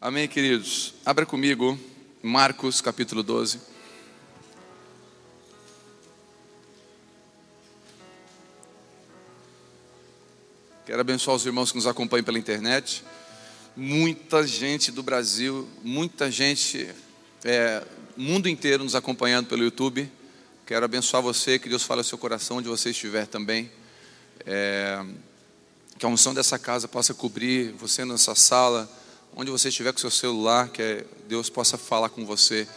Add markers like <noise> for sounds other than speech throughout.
Amém, queridos? Abra comigo Marcos capítulo 12. Quero abençoar os irmãos que nos acompanham pela internet. Muita gente do Brasil, muita gente, é, mundo inteiro nos acompanhando pelo YouTube. Quero abençoar você, que Deus fale ao seu coração, onde você estiver também. É, que a unção dessa casa possa cobrir você nessa sala, onde você estiver com seu celular, que Deus possa falar com você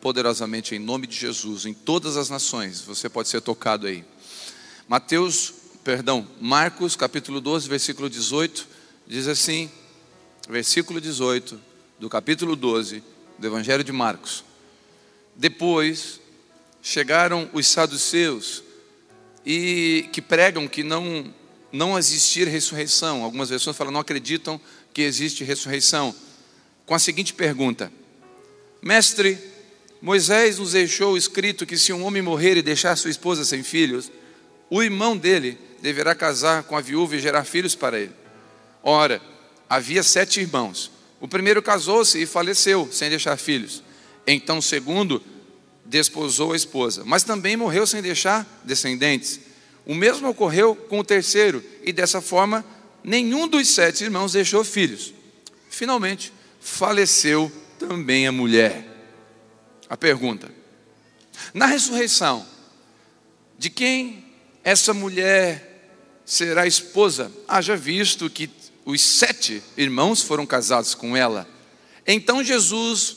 poderosamente em nome de Jesus, em todas as nações. Você pode ser tocado aí. Mateus perdão, Marcos capítulo 12, versículo 18, diz assim, versículo 18 do capítulo 12 do Evangelho de Marcos. Depois chegaram os saduceus e que pregam que não não existir ressurreição. Algumas versões falam não acreditam que existe ressurreição. Com a seguinte pergunta: Mestre, Moisés nos deixou escrito que se um homem morrer e deixar sua esposa sem filhos, o irmão dele deverá casar com a viúva e gerar filhos para ele. Ora, havia sete irmãos. O primeiro casou-se e faleceu, sem deixar filhos. Então o segundo desposou a esposa, mas também morreu sem deixar descendentes. O mesmo ocorreu com o terceiro, e dessa forma, nenhum dos sete irmãos deixou filhos. Finalmente, faleceu também a mulher. A pergunta: na ressurreição, de quem essa mulher será esposa, haja visto que os sete irmãos foram casados com ela. Então Jesus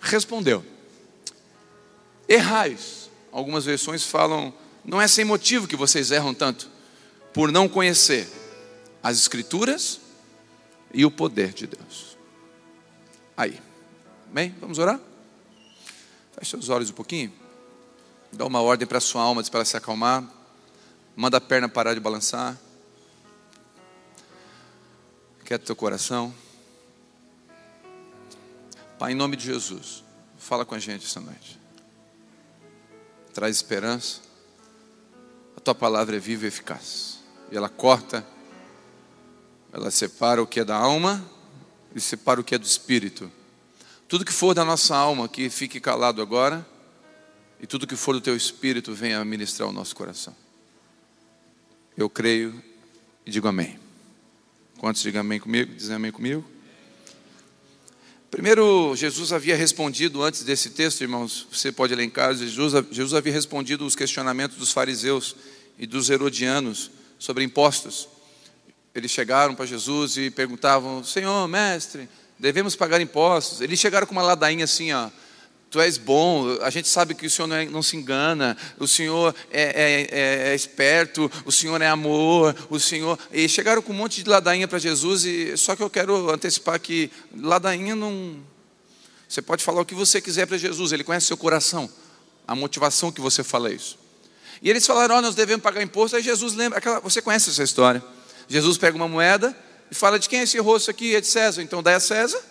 respondeu: Errais. Algumas versões falam, não é sem motivo que vocês erram tanto, por não conhecer as Escrituras e o poder de Deus. Aí, bem, vamos orar? Feche seus olhos um pouquinho, dá uma ordem para a sua alma para se acalmar. Manda a perna parar de balançar. Quieta teu coração. Pai, em nome de Jesus, fala com a gente essa noite. Traz esperança. A tua palavra é viva e eficaz. E ela corta, ela separa o que é da alma e separa o que é do espírito. Tudo que for da nossa alma, que fique calado agora, e tudo que for do teu espírito, venha ministrar o nosso coração. Eu creio e digo amém. Quantos digam amém comigo? Dizem amém comigo? Primeiro, Jesus havia respondido antes desse texto, irmãos, você pode elencar, Jesus, Jesus havia respondido os questionamentos dos fariseus e dos herodianos sobre impostos. Eles chegaram para Jesus e perguntavam: Senhor, mestre, devemos pagar impostos? Eles chegaram com uma ladainha assim, ó. Tu és bom, a gente sabe que o Senhor não, é, não se engana, o Senhor é, é, é, é, esperto, o Senhor é amor, o Senhor. E chegaram com um monte de ladainha para Jesus, e só que eu quero antecipar que ladainha não. Você pode falar o que você quiser para Jesus, Ele conhece seu coração, a motivação que você fala isso. E eles falaram: oh, nós devemos pagar imposto. Aí Jesus lembra, aquela, você conhece essa história? Jesus pega uma moeda e fala: de quem é esse rosto aqui? É de César, então dá a César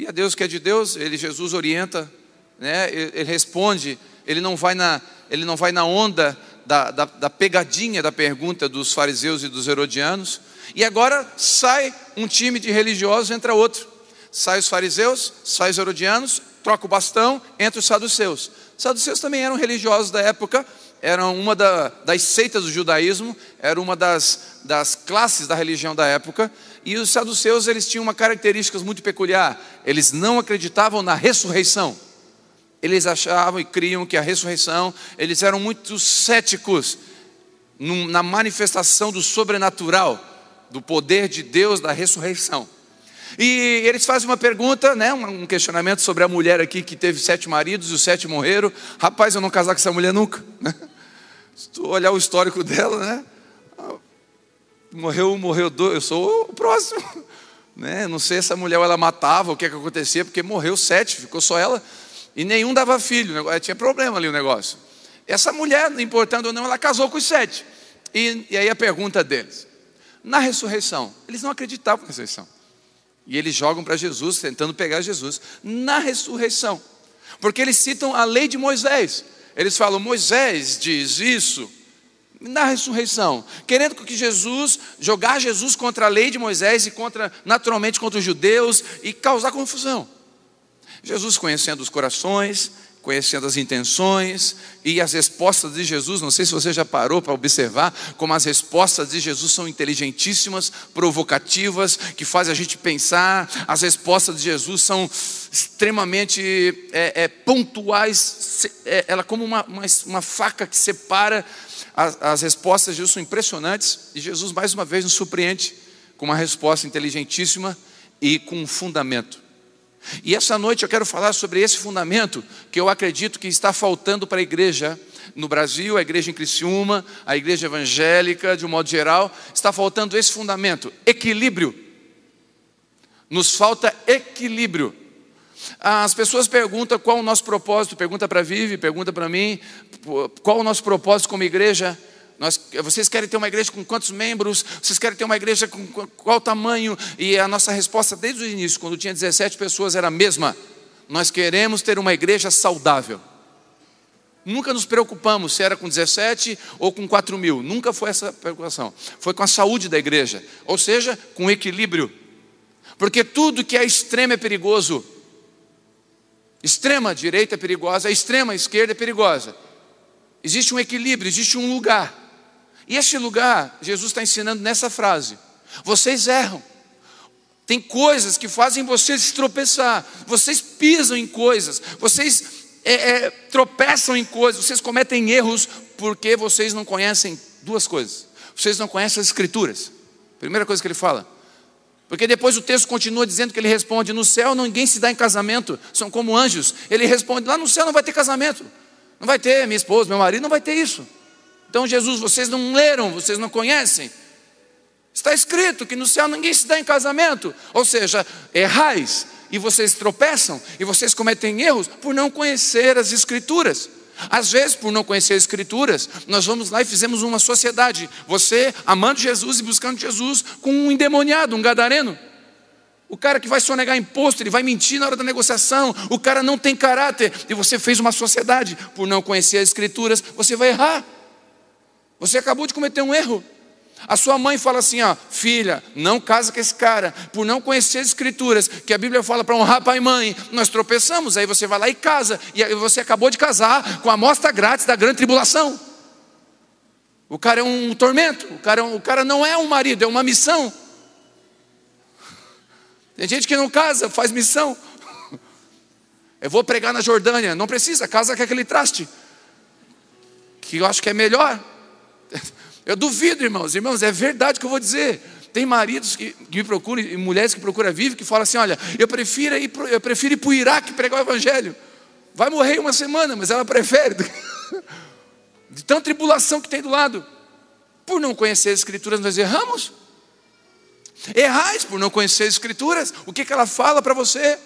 e a Deus que é de Deus, ele Jesus orienta, né? ele, ele responde, ele não vai na, ele não vai na onda da, da, da, pegadinha da pergunta dos fariseus e dos herodianos. E agora sai um time de religiosos, entra outro. Sai os fariseus, sai os herodianos, troca o bastão, entra os saduceus. Os saduceus também eram religiosos da época, eram uma da, das seitas do judaísmo, era uma das, das classes da religião da época, e os saduceus eles tinham uma característica muito peculiar. Eles não acreditavam na ressurreição. Eles achavam e criam que a ressurreição, eles eram muito céticos na manifestação do sobrenatural, do poder de Deus da ressurreição. E eles fazem uma pergunta, né, um questionamento sobre a mulher aqui que teve sete maridos e os sete morreram. Rapaz, eu não casar com essa mulher nunca. Né? Se tu olhar o histórico <laughs> dela, né? morreu um, morreu dois, eu sou o próximo. <laughs> Né? Não sei se essa mulher ela matava, o que, é que acontecia, porque morreu sete, ficou só ela, e nenhum dava filho, tinha problema ali o negócio. Essa mulher, importando ou não, ela casou com os sete. E, e aí a pergunta deles: na ressurreição, eles não acreditavam na ressurreição. E eles jogam para Jesus, tentando pegar Jesus, na ressurreição. Porque eles citam a lei de Moisés. Eles falam, Moisés diz isso, na ressurreição, querendo que Jesus, jogar Jesus contra a lei de Moisés e contra, naturalmente, contra os judeus e causar confusão. Jesus conhecendo os corações, conhecendo as intenções e as respostas de Jesus. Não sei se você já parou para observar como as respostas de Jesus são inteligentíssimas, provocativas, que fazem a gente pensar. As respostas de Jesus são extremamente é, é, pontuais. É, ela como uma, uma, uma, faca que separa. As, as respostas de Jesus são impressionantes e Jesus mais uma vez nos surpreende com uma resposta inteligentíssima e com um fundamento. E essa noite eu quero falar sobre esse fundamento que eu acredito que está faltando para a igreja no Brasil, a igreja em Criciúma, a igreja evangélica, de um modo geral, está faltando esse fundamento, equilíbrio. Nos falta equilíbrio. As pessoas perguntam qual o nosso propósito, pergunta para Vivi, pergunta para mim, qual o nosso propósito como igreja. Nós, vocês querem ter uma igreja com quantos membros? Vocês querem ter uma igreja com qual tamanho? E a nossa resposta desde o início, quando tinha 17 pessoas, era a mesma. Nós queremos ter uma igreja saudável. Nunca nos preocupamos se era com 17 ou com 4 mil. Nunca foi essa preocupação. Foi com a saúde da igreja. Ou seja, com equilíbrio. Porque tudo que é extremo é perigoso. Extrema direita é perigosa, extrema esquerda é perigosa. Existe um equilíbrio, existe um lugar. E este lugar, Jesus está ensinando nessa frase: vocês erram. Tem coisas que fazem vocês tropeçar, vocês pisam em coisas, vocês é, é, tropeçam em coisas, vocês cometem erros porque vocês não conhecem duas coisas. Vocês não conhecem as Escrituras. Primeira coisa que ele fala. Porque depois o texto continua dizendo que ele responde: No céu ninguém se dá em casamento, são como anjos. Ele responde: Lá no céu não vai ter casamento, não vai ter minha esposa, meu marido, não vai ter isso. Então, Jesus, vocês não leram, vocês não conhecem. Está escrito que no céu ninguém se dá em casamento. Ou seja, errais e vocês tropeçam e vocês cometem erros por não conhecer as Escrituras. Às vezes, por não conhecer as Escrituras, nós vamos lá e fizemos uma sociedade. Você amando Jesus e buscando Jesus com um endemoniado, um gadareno. O cara que vai sonegar imposto, ele vai mentir na hora da negociação. O cara não tem caráter. E você fez uma sociedade. Por não conhecer as Escrituras, você vai errar. Você acabou de cometer um erro. A sua mãe fala assim: ó, filha, não casa com esse cara, por não conhecer as escrituras, que a Bíblia fala para honrar pai e mãe. Nós tropeçamos, aí você vai lá e casa, e aí você acabou de casar com a amostra grátis da grande tribulação. O cara é um tormento, o cara, é o cara não é um marido, é uma missão. Tem gente que não casa, faz missão. <laughs> Eu vou pregar na Jordânia, não precisa, casa com aquele traste, que eu acho que é melhor. Eu duvido, irmãos. Irmãos, é verdade que eu vou dizer. Tem maridos que, me procuram, e mulheres que procuram vivo, que falam assim: olha, eu prefiro ir, eu prefiro ir para o Iraque pregar o Evangelho. Vai morrer uma semana, mas ela prefere. <laughs> De tanta tribulação que tem do lado. Por não conhecer as Escrituras, nós erramos. Errais por não conhecer as Escrituras. O que, que ela fala para você?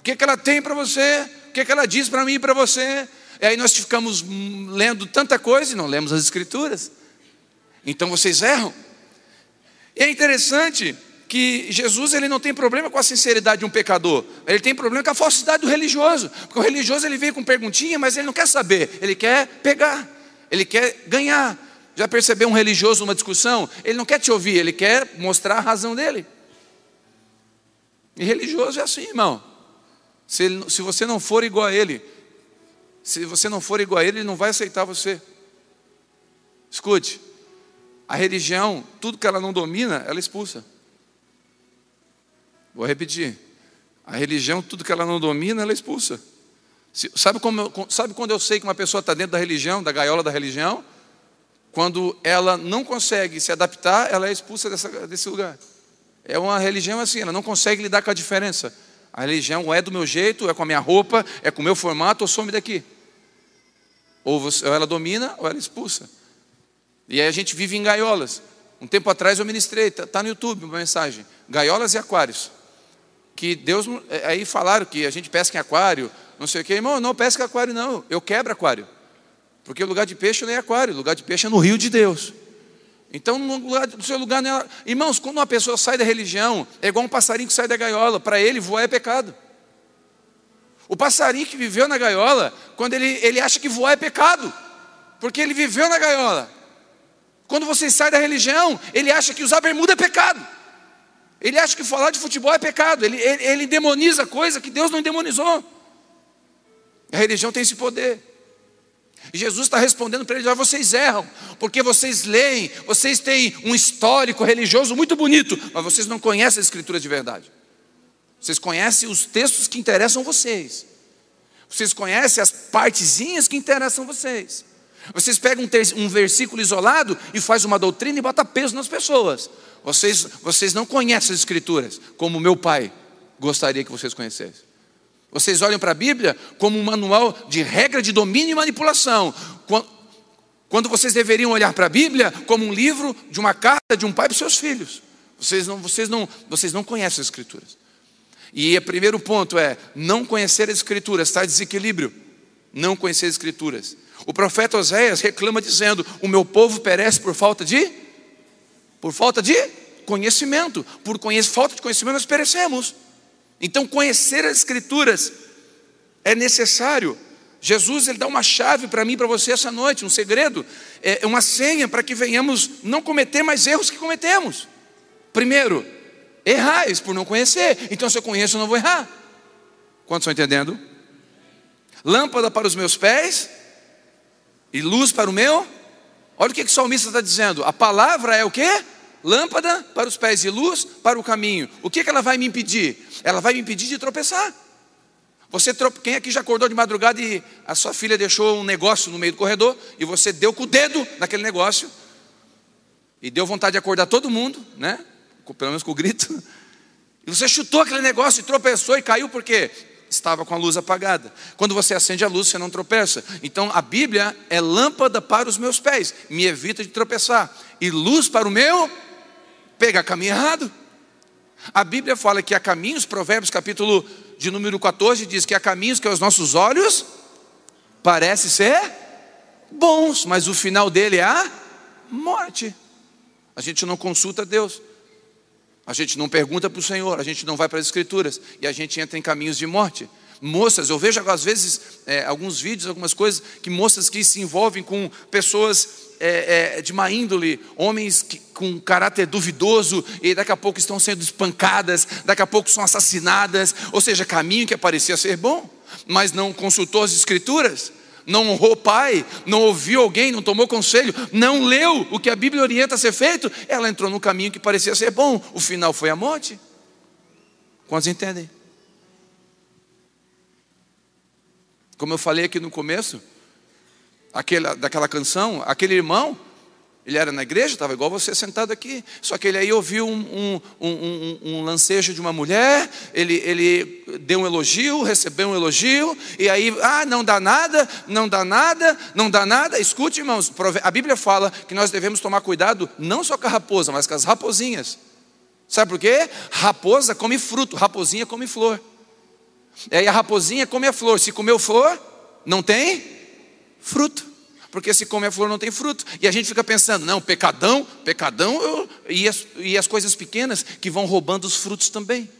O que, que ela tem para você? O que, que ela diz para mim e para você? E aí nós ficamos lendo tanta coisa e não lemos as Escrituras. Então vocês erram. E é interessante que Jesus ele não tem problema com a sinceridade de um pecador, ele tem problema com a falsidade do religioso, porque o religioso ele vem com perguntinha, mas ele não quer saber, ele quer pegar, ele quer ganhar. Já percebeu um religioso numa discussão? Ele não quer te ouvir, ele quer mostrar a razão dele. E religioso é assim, irmão. Se, ele, se você não for igual a ele, se você não for igual a ele, ele não vai aceitar você. Escute, a religião, tudo que ela não domina, ela expulsa. Vou repetir. A religião, tudo que ela não domina, ela expulsa. Sabe, como, sabe quando eu sei que uma pessoa está dentro da religião, da gaiola da religião? Quando ela não consegue se adaptar, ela é expulsa dessa, desse lugar. É uma religião assim, ela não consegue lidar com a diferença. A religião é do meu jeito, é com a minha roupa, é com o meu formato, ou some daqui. Ou, você, ou ela domina ou ela expulsa. E aí a gente vive em gaiolas. Um tempo atrás eu ministrei, está tá no YouTube uma mensagem: gaiolas e aquários. Que Deus. É, aí falaram que a gente pesca em aquário, não sei o quê. Irmão, não pesca aquário, não. Eu quebro aquário. Porque o lugar de peixe não é aquário, o lugar de peixe é no rio de Deus. Então, no, lugar, no seu lugar não é... Irmãos, quando uma pessoa sai da religião, é igual um passarinho que sai da gaiola. Para ele, voar é pecado. O passarinho que viveu na gaiola, quando ele, ele acha que voar é pecado, porque ele viveu na gaiola. Quando você sai da religião, ele acha que usar bermuda é pecado. Ele acha que falar de futebol é pecado. Ele, ele, ele demoniza coisa que Deus não demonizou. A religião tem esse poder. E Jesus está respondendo para eles: vocês erram, porque vocês leem, vocês têm um histórico religioso muito bonito, mas vocês não conhecem a Escritura de verdade. Vocês conhecem os textos que interessam vocês. Vocês conhecem as partezinhas que interessam vocês. Vocês pegam um, um versículo isolado e faz uma doutrina e bota peso nas pessoas. Vocês, vocês não conhecem as escrituras como meu pai gostaria que vocês conhecessem. Vocês olham para a Bíblia como um manual de regra de domínio e manipulação. Quando vocês deveriam olhar para a Bíblia como um livro de uma carta de um pai para os seus filhos. Vocês não, vocês não, vocês não conhecem as escrituras. E o primeiro ponto é não conhecer as escrituras, está desequilíbrio. Não conhecer as escrituras. O profeta Oséias reclama dizendo: "O meu povo perece por falta de por falta de conhecimento. Por falta de conhecimento nós perecemos." Então conhecer as escrituras é necessário. Jesus ele dá uma chave para mim e para você essa noite, um segredo, é uma senha para que venhamos não cometer mais erros que cometemos. Primeiro, errais por não conhecer. Então, se eu conheço, eu não vou errar. Quantos estão entendendo? Lâmpada para os meus pés e luz para o meu. Olha o que, que o salmista está dizendo. A palavra é o quê? Lâmpada para os pés e luz para o caminho. O que, que ela vai me impedir? Ela vai me impedir de tropeçar. Você Quem aqui já acordou de madrugada e a sua filha deixou um negócio no meio do corredor e você deu com o dedo naquele negócio e deu vontade de acordar todo mundo, né? pelo menos com o grito. E você chutou aquele negócio e tropeçou e caiu porque estava com a luz apagada. Quando você acende a luz, você não tropeça. Então a Bíblia é lâmpada para os meus pés, me evita de tropeçar, e luz para o meu pegar caminho errado. A Bíblia fala que há caminhos, Provérbios capítulo de número 14 diz que há caminhos que aos nossos olhos parece ser bons, mas o final dele é a morte. A gente não consulta Deus. A gente não pergunta para o Senhor, a gente não vai para as Escrituras e a gente entra em caminhos de morte. Moças, eu vejo às vezes é, alguns vídeos, algumas coisas, que moças que se envolvem com pessoas é, é, de má índole, homens que, com caráter duvidoso, e daqui a pouco estão sendo espancadas, daqui a pouco são assassinadas, ou seja, caminho que parecia ser bom, mas não consultou as Escrituras não honrou o pai, não ouviu alguém, não tomou conselho, não leu o que a Bíblia orienta a ser feito, ela entrou no caminho que parecia ser bom, o final foi a morte. Quantos entendem? Como eu falei aqui no começo, aquela, daquela canção, aquele irmão ele era na igreja, estava igual você sentado aqui. Só que ele aí ouviu um, um, um, um, lancejo de uma mulher, ele, ele deu um elogio, recebeu um elogio, e aí, ah, não dá nada, não dá nada, não dá nada. Escute, irmãos, a Bíblia fala que nós devemos tomar cuidado não só com a raposa, mas com as raposinhas. Sabe por quê? Raposa come fruto, raposinha come flor. E aí a raposinha come a flor. Se comeu flor, não tem fruto porque se come a flor não tem fruto. E a gente fica pensando, não, pecadão, pecadão, eu, e, as, e as coisas pequenas que vão roubando os frutos também.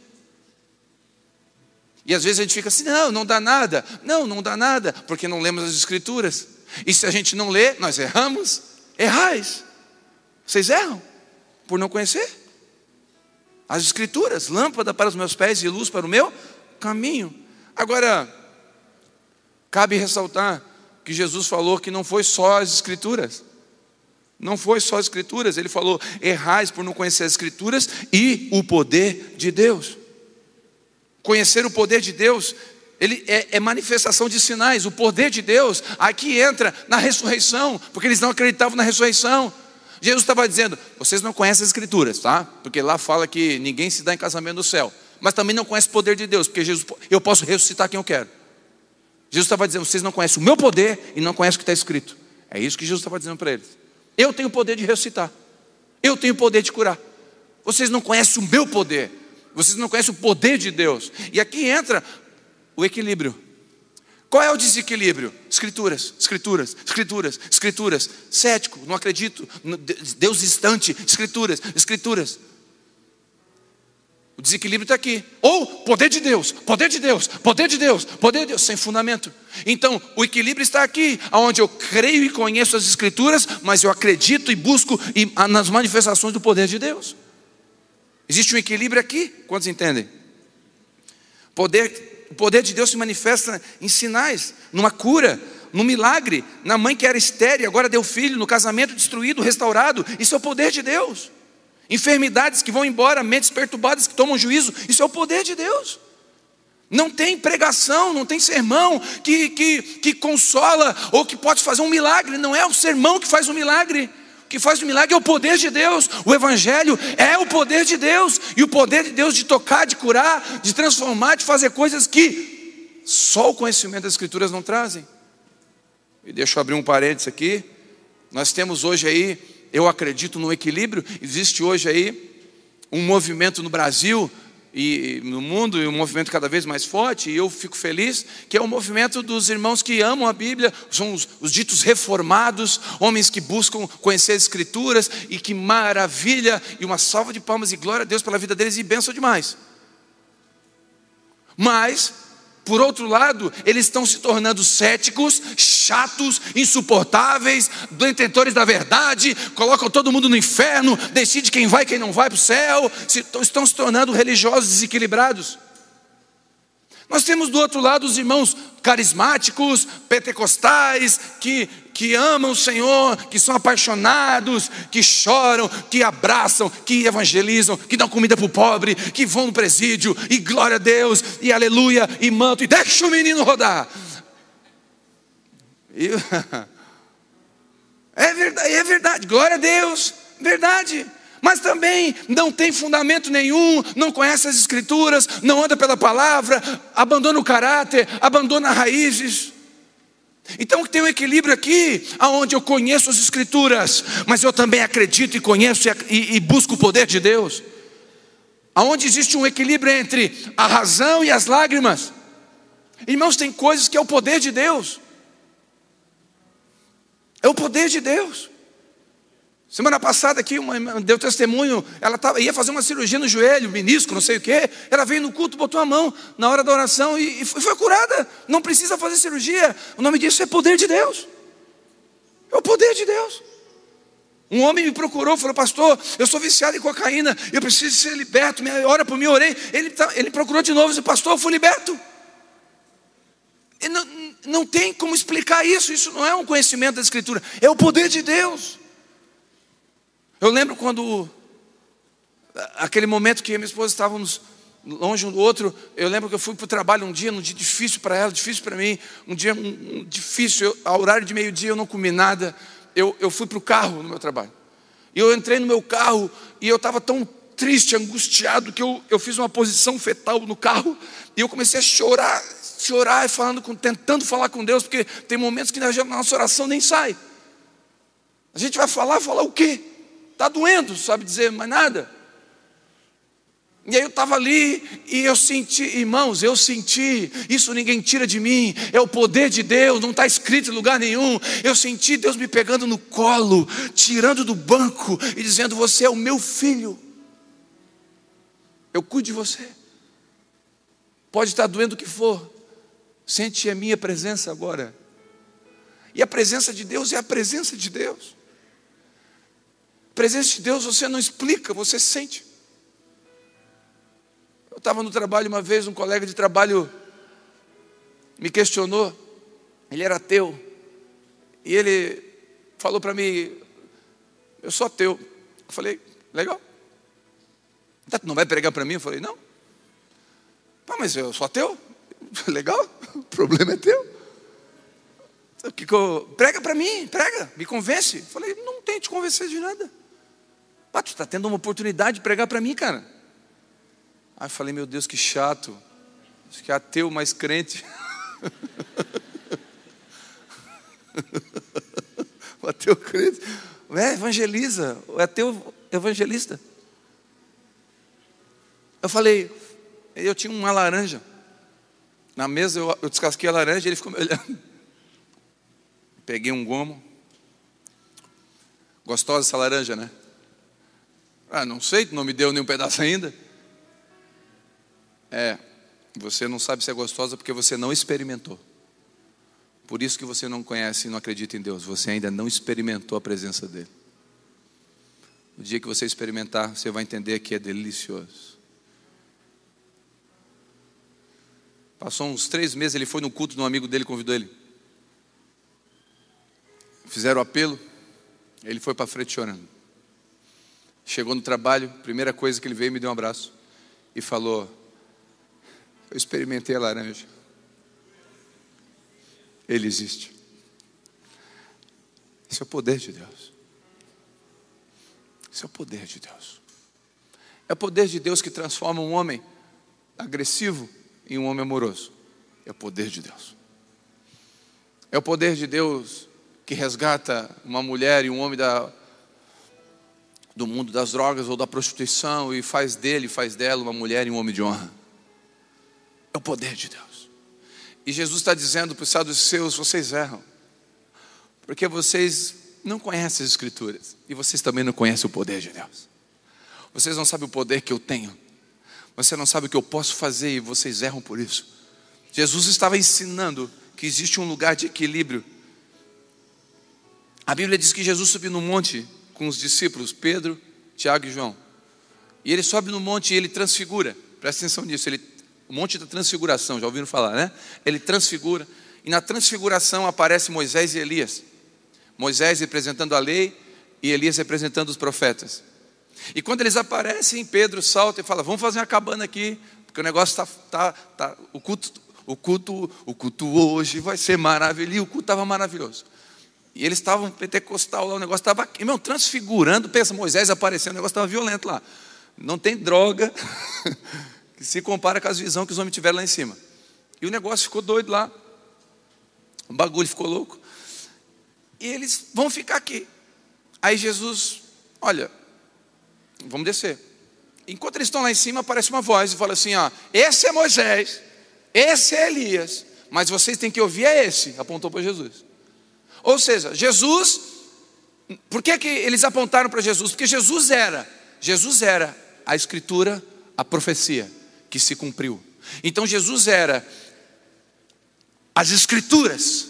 E às vezes a gente fica assim, não, não dá nada. Não, não dá nada, porque não lemos as escrituras. E se a gente não lê, nós erramos. Errais. Vocês erram por não conhecer. As escrituras, lâmpada para os meus pés e luz para o meu caminho. Agora, cabe ressaltar que Jesus falou que não foi só as Escrituras. Não foi só as Escrituras, ele falou: errais por não conhecer as Escrituras e o poder de Deus. Conhecer o poder de Deus, ele é, é, manifestação de sinais. O poder de Deus aqui entra na ressurreição, porque eles não acreditavam na ressurreição. Jesus estava dizendo: vocês não conhecem as Escrituras, tá? Porque lá fala que ninguém se dá em casamento no céu. Mas também não conhece o poder de Deus, porque Jesus, eu posso ressuscitar quem eu quero. Jesus estava dizendo: vocês não conhecem o meu poder e não conhecem o que está escrito. É isso que Jesus estava dizendo para eles. Eu tenho o poder de ressuscitar. Eu tenho o poder de curar. Vocês não conhecem o meu poder. Vocês não conhecem o poder de Deus. E aqui entra o equilíbrio. Qual é o desequilíbrio? Escrituras, escrituras, escrituras, escrituras. Cético, não acredito. Deus distante, escrituras, escrituras. O desequilíbrio está aqui. Ou poder de Deus, poder de Deus, poder de Deus, poder de Deus, sem fundamento. Então, o equilíbrio está aqui, onde eu creio e conheço as Escrituras, mas eu acredito e busco nas manifestações do poder de Deus. Existe um equilíbrio aqui, quantos entendem? Poder, o poder de Deus se manifesta em sinais, numa cura, num milagre, na mãe que era estéreo, agora deu filho, no casamento destruído, restaurado. Isso é o poder de Deus enfermidades que vão embora, mentes perturbadas que tomam juízo, isso é o poder de Deus. Não tem pregação, não tem sermão que, que, que consola ou que pode fazer um milagre, não é o sermão que faz o um milagre. O que faz o milagre é o poder de Deus, o Evangelho é o poder de Deus, e o poder de Deus de tocar, de curar, de transformar, de fazer coisas que só o conhecimento das Escrituras não trazem. E deixa eu abrir um parênteses aqui. Nós temos hoje aí eu acredito no equilíbrio. Existe hoje aí um movimento no Brasil e no mundo, e um movimento cada vez mais forte, e eu fico feliz, que é o movimento dos irmãos que amam a Bíblia, são os, os ditos reformados, homens que buscam conhecer as Escrituras, e que maravilha, e uma salva de palmas e glória a Deus pela vida deles, e benção demais. Mas por outro lado, eles estão se tornando céticos, chatos, insuportáveis, detentores da verdade, colocam todo mundo no inferno, decide quem vai e quem não vai para o céu, se, estão se tornando religiosos desequilibrados. Nós temos do outro lado os irmãos carismáticos, pentecostais, que, que amam o Senhor, que são apaixonados, que choram, que abraçam, que evangelizam, que dão comida para o pobre, que vão no presídio, e glória a Deus, e aleluia, e manto, e deixa o menino rodar. <laughs> É verdade, é verdade, glória a Deus, verdade mas também não tem fundamento nenhum, não conhece as Escrituras, não anda pela palavra, abandona o caráter, abandona raízes. Então tem um equilíbrio aqui, aonde eu conheço as Escrituras, mas eu também acredito e conheço e, e busco o poder de Deus. Aonde existe um equilíbrio entre a razão e as lágrimas. Irmãos, tem coisas que é o poder de Deus. É o poder de Deus. Semana passada aqui, uma, deu testemunho, ela tava, ia fazer uma cirurgia no joelho, menisco, não sei o quê. Ela veio no culto, botou a mão na hora da oração e, e foi curada. Não precisa fazer cirurgia. O nome disso é poder de Deus. É o poder de Deus. Um homem me procurou, falou, pastor, eu sou viciado em cocaína, eu preciso ser liberto, me ora por mim, orei. Ele, tá, ele procurou de novo disse, pastor, eu fui liberto. Não, não tem como explicar isso, isso não é um conhecimento da Escritura, é o poder de Deus. Eu lembro quando, aquele momento que minha esposa estávamos longe um do outro, eu lembro que eu fui para o trabalho um dia, um dia difícil para ela, difícil para mim, um dia um, um difícil, eu, ao horário de meio-dia eu não comi nada, eu, eu fui para o carro no meu trabalho. E eu entrei no meu carro e eu estava tão triste, angustiado, que eu, eu fiz uma posição fetal no carro e eu comecei a chorar, chorar e falando com, tentando falar com Deus, porque tem momentos que na nossa oração nem sai. A gente vai falar, falar o quê? Está doendo, sabe dizer mais nada. E aí eu estava ali e eu senti, irmãos, eu senti, isso ninguém tira de mim, é o poder de Deus, não está escrito em lugar nenhum. Eu senti Deus me pegando no colo, tirando do banco e dizendo: Você é o meu filho, eu cuido de você. Pode estar doendo o que for, sente a minha presença agora. E a presença de Deus é a presença de Deus presença de Deus você não explica, você sente. Eu estava no trabalho uma vez, um colega de trabalho me questionou, ele era ateu, e ele falou para mim, eu sou ateu. Eu falei, legal. Tá, não vai pregar para mim? Eu falei, não. Ah, mas eu sou ateu. <laughs> Legal, <laughs> o problema é teu. Prega para mim, prega, me convence. Eu falei, não tem te convencer de nada. Ah, tu está tendo uma oportunidade de pregar para mim, cara. Aí eu falei, meu Deus, que chato. Acho que é ateu mais crente. <laughs> o ateu crente. É, evangeliza. O ateu evangelista. Eu falei, eu tinha uma laranja. Na mesa eu, eu descasquei a laranja e ele ficou me olhando. <laughs> Peguei um gomo. Gostosa essa laranja, né? Ah, não sei, tu não me deu nenhum pedaço ainda. É, você não sabe se é gostosa porque você não experimentou. Por isso que você não conhece e não acredita em Deus. Você ainda não experimentou a presença dele. O dia que você experimentar, você vai entender que é delicioso. Passou uns três meses, ele foi no culto de um amigo dele, convidou ele. Fizeram o apelo, ele foi para frente chorando. Chegou no trabalho, primeira coisa que ele veio, me deu um abraço e falou: Eu experimentei a laranja. Ele existe. Esse é o poder de Deus. Esse é o poder de Deus. É o poder de Deus que transforma um homem agressivo em um homem amoroso. É o poder de Deus. É o poder de Deus que resgata uma mulher e um homem da, do mundo das drogas ou da prostituição e faz dele, faz dela uma mulher e um homem de honra. É o poder de Deus. E Jesus está dizendo para os saduceus: vocês erram, porque vocês não conhecem as Escrituras e vocês também não conhecem o poder de Deus. Vocês não sabem o poder que eu tenho você não sabe o que eu posso fazer e vocês erram por isso. Jesus estava ensinando que existe um lugar de equilíbrio. A Bíblia diz que Jesus subiu no monte com os discípulos, Pedro, Tiago e João. E ele sobe no monte e ele transfigura. Presta atenção nisso. Ele, o monte da transfiguração, já ouviram falar, né? Ele transfigura. E na transfiguração aparece Moisés e Elias. Moisés representando a lei e Elias representando os profetas. E quando eles aparecem, Pedro salta e fala: Vamos fazer uma cabana aqui, porque o negócio está. Tá, tá, o, culto, o, culto, o culto hoje vai ser maravilhoso. E o culto estava maravilhoso. E eles estavam pentecostal lá, o negócio estava, irmão, transfigurando. Pensa, Moisés aparecendo, o negócio estava violento lá. Não tem droga <laughs> que se compara com as visões que os homens tiveram lá em cima. E o negócio ficou doido lá. O bagulho ficou louco. E eles vão ficar aqui. Aí Jesus, olha, Vamos descer. Enquanto eles estão lá em cima, aparece uma voz e fala assim: ó, esse é Moisés, esse é Elias, mas vocês têm que ouvir é esse, apontou para Jesus. Ou seja, Jesus, por que, que eles apontaram para Jesus? Porque Jesus era, Jesus era a escritura, a profecia que se cumpriu. Então Jesus era as escrituras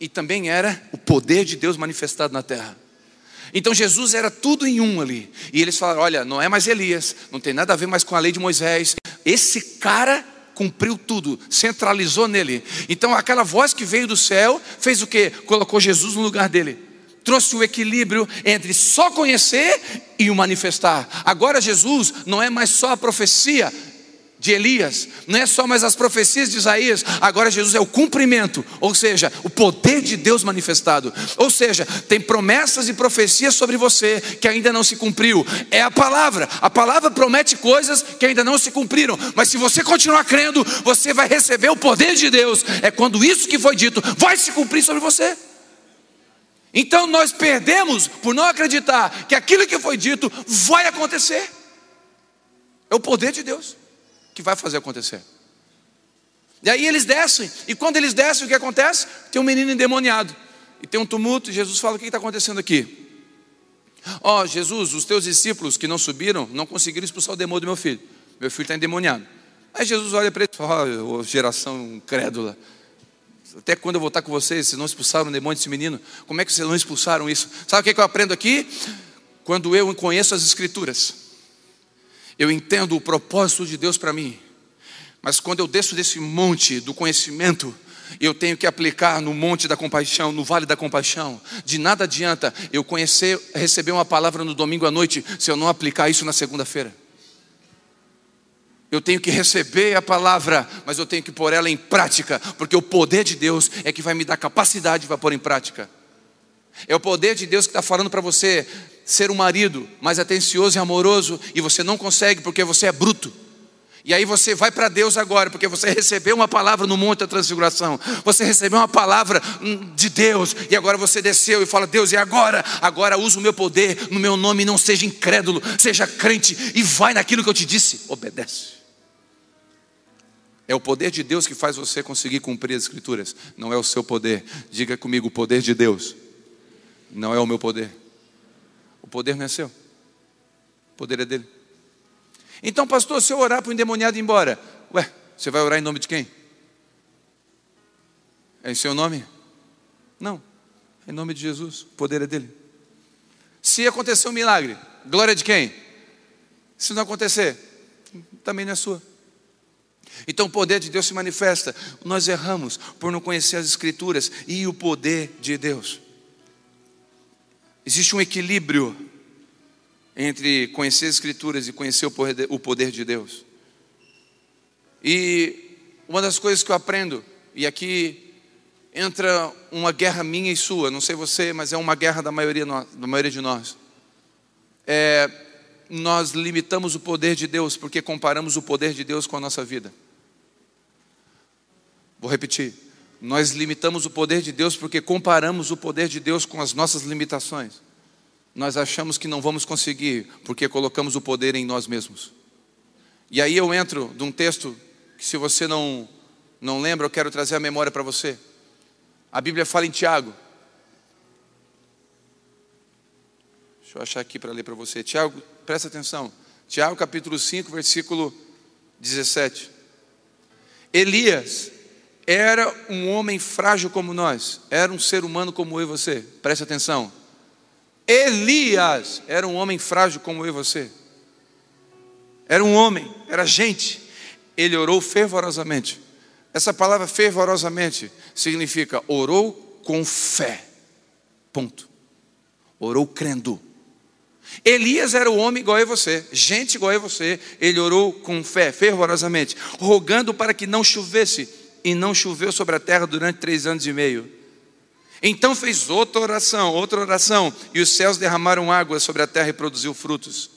e também era o poder de Deus manifestado na terra. Então Jesus era tudo em um ali. E eles falaram: olha, não é mais Elias, não tem nada a ver mais com a lei de Moisés. Esse cara cumpriu tudo, centralizou nele. Então aquela voz que veio do céu fez o que? Colocou Jesus no lugar dele. Trouxe o equilíbrio entre só conhecer e o manifestar. Agora Jesus não é mais só a profecia, de Elias, não é só mais as profecias de Isaías, agora Jesus é o cumprimento, ou seja, o poder de Deus manifestado. Ou seja, tem promessas e profecias sobre você que ainda não se cumpriu. É a palavra. A palavra promete coisas que ainda não se cumpriram, mas se você continuar crendo, você vai receber o poder de Deus. É quando isso que foi dito vai se cumprir sobre você. Então nós perdemos por não acreditar que aquilo que foi dito vai acontecer. É o poder de Deus que vai fazer acontecer. E aí eles descem, e quando eles descem, o que acontece? Tem um menino endemoniado, e tem um tumulto, e Jesus fala: O que está acontecendo aqui? Ó, oh, Jesus, os teus discípulos que não subiram, não conseguiram expulsar o demônio do meu filho. Meu filho está endemoniado. Aí Jesus olha para ele e fala: oh, geração crédula. Até quando eu vou estar com vocês, vocês não expulsaram o demônio desse menino? Como é que vocês não expulsaram isso? Sabe o que eu aprendo aqui? Quando eu conheço as Escrituras, eu entendo o propósito de Deus para mim, mas quando eu desço desse monte do conhecimento, eu tenho que aplicar no monte da compaixão, no vale da compaixão. De nada adianta eu conhecer, receber uma palavra no domingo à noite, se eu não aplicar isso na segunda-feira. Eu tenho que receber a palavra, mas eu tenho que pôr ela em prática, porque o poder de Deus é que vai me dar capacidade para pôr em prática. É o poder de Deus que está falando para você ser um marido mais atencioso e amoroso e você não consegue porque você é bruto. E aí você vai para Deus agora, porque você recebeu uma palavra no Monte da Transfiguração. Você recebeu uma palavra hum, de Deus, e agora você desceu e fala: Deus, e agora? Agora usa o meu poder no meu nome, não seja incrédulo, seja crente e vai naquilo que eu te disse. Obedece. É o poder de Deus que faz você conseguir cumprir as Escrituras, não é o seu poder. Diga comigo: o poder de Deus não é o meu poder. Poder não é seu. O poder é dele. Então, pastor, se eu orar para o endemoniado ir embora, Ué, você vai orar em nome de quem? É em seu nome? Não, é em nome de Jesus, o poder é dele. Se acontecer um milagre, glória de quem? Se não acontecer, também não é sua. Então o poder de Deus se manifesta. Nós erramos por não conhecer as Escrituras e o poder de Deus. Existe um equilíbrio entre conhecer as Escrituras e conhecer o poder de Deus. E uma das coisas que eu aprendo, e aqui entra uma guerra minha e sua, não sei você, mas é uma guerra da maioria, da maioria de nós. É, nós limitamos o poder de Deus porque comparamos o poder de Deus com a nossa vida. Vou repetir. Nós limitamos o poder de Deus porque comparamos o poder de Deus com as nossas limitações. Nós achamos que não vamos conseguir porque colocamos o poder em nós mesmos. E aí eu entro de um texto que, se você não, não lembra, eu quero trazer a memória para você. A Bíblia fala em Tiago. Deixa eu achar aqui para ler para você. Tiago, presta atenção. Tiago capítulo 5, versículo 17. Elias era um homem frágil como nós, era um ser humano como eu e você. Preste atenção. Elias era um homem frágil como eu e você. Era um homem, era gente. Ele orou fervorosamente. Essa palavra fervorosamente significa orou com fé. Ponto. Orou crendo. Elias era o homem igual a você, gente igual a você. Ele orou com fé, fervorosamente, rogando para que não chovesse e não choveu sobre a terra durante três anos e meio. Então fez outra oração, outra oração, e os céus derramaram água sobre a terra e produziu frutos.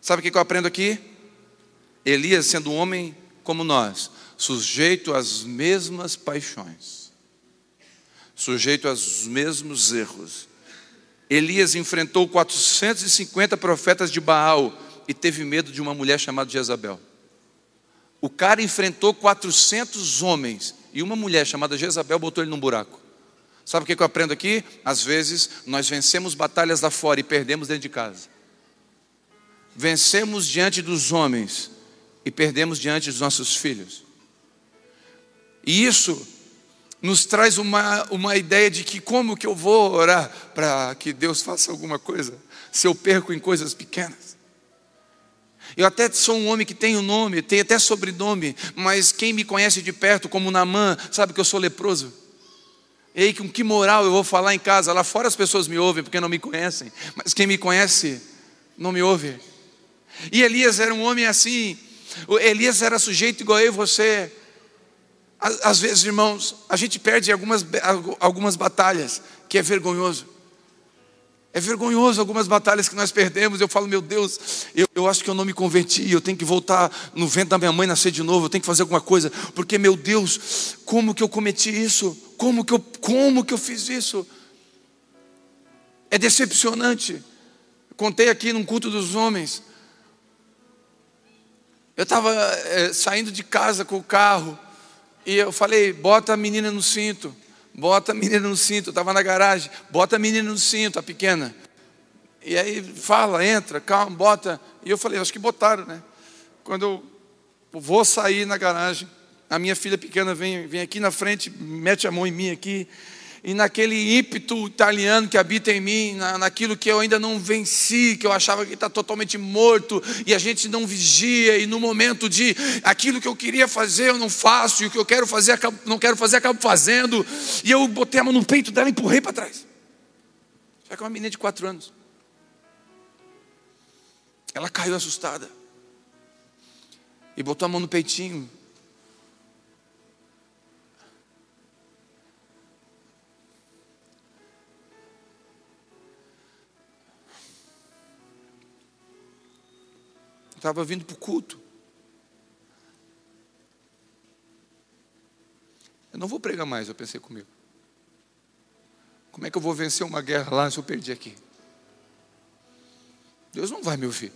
Sabe o que eu aprendo aqui? Elias, sendo um homem como nós, sujeito às mesmas paixões, sujeito aos mesmos erros. Elias enfrentou 450 profetas de Baal e teve medo de uma mulher chamada Jezabel. O cara enfrentou 400 homens e uma mulher chamada Jezabel botou ele num buraco. Sabe o que eu aprendo aqui? Às vezes nós vencemos batalhas lá fora e perdemos dentro de casa. Vencemos diante dos homens e perdemos diante dos nossos filhos. E isso nos traz uma, uma ideia de que como que eu vou orar para que Deus faça alguma coisa se eu perco em coisas pequenas. Eu até sou um homem que tem o nome, tem até sobrenome, mas quem me conhece de perto, como Namã, sabe que eu sou leproso. Ei, com que moral eu vou falar em casa? Lá fora as pessoas me ouvem porque não me conhecem, mas quem me conhece não me ouve. E Elias era um homem assim, Elias era sujeito igual eu e você. Às vezes, irmãos, a gente perde algumas, algumas batalhas que é vergonhoso. É vergonhoso algumas batalhas que nós perdemos. Eu falo, meu Deus, eu, eu acho que eu não me converti. Eu tenho que voltar no vento da minha mãe, nascer de novo. Eu tenho que fazer alguma coisa. Porque, meu Deus, como que eu cometi isso? Como que eu, como que eu fiz isso? É decepcionante. Contei aqui num culto dos homens. Eu estava é, saindo de casa com o carro. E eu falei, bota a menina no cinto. Bota a menina no cinto, estava na garagem, bota a menina no cinto, a pequena. E aí fala, entra, calma, bota. E eu falei, acho que botaram, né? Quando eu vou sair na garagem, a minha filha pequena vem, vem aqui na frente, mete a mão em mim aqui, e naquele ímpeto italiano que habita em mim, na, naquilo que eu ainda não venci, que eu achava que está totalmente morto, e a gente não vigia, e no momento de aquilo que eu queria fazer eu não faço, e o que eu quero fazer, acabo, não quero fazer, acabo fazendo, e eu botei a mão no peito dela e empurrei para trás. Já que é uma menina de quatro anos. Ela caiu assustada. E botou a mão no peitinho. Estava vindo para o culto. Eu não vou pregar mais, eu pensei comigo. Como é que eu vou vencer uma guerra lá se eu perdi aqui? Deus não vai me ouvir.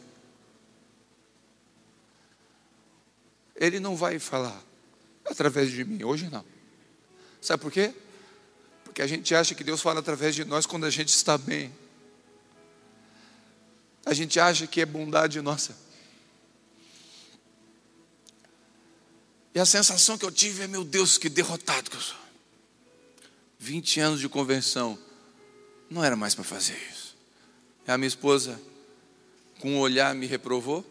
Ele não vai falar através de mim, hoje não. Sabe por quê? Porque a gente acha que Deus fala através de nós quando a gente está bem. A gente acha que é bondade nossa. E a sensação que eu tive é: meu Deus, que derrotado que eu sou. 20 anos de conversão, não era mais para fazer isso. E a minha esposa, com um olhar, me reprovou,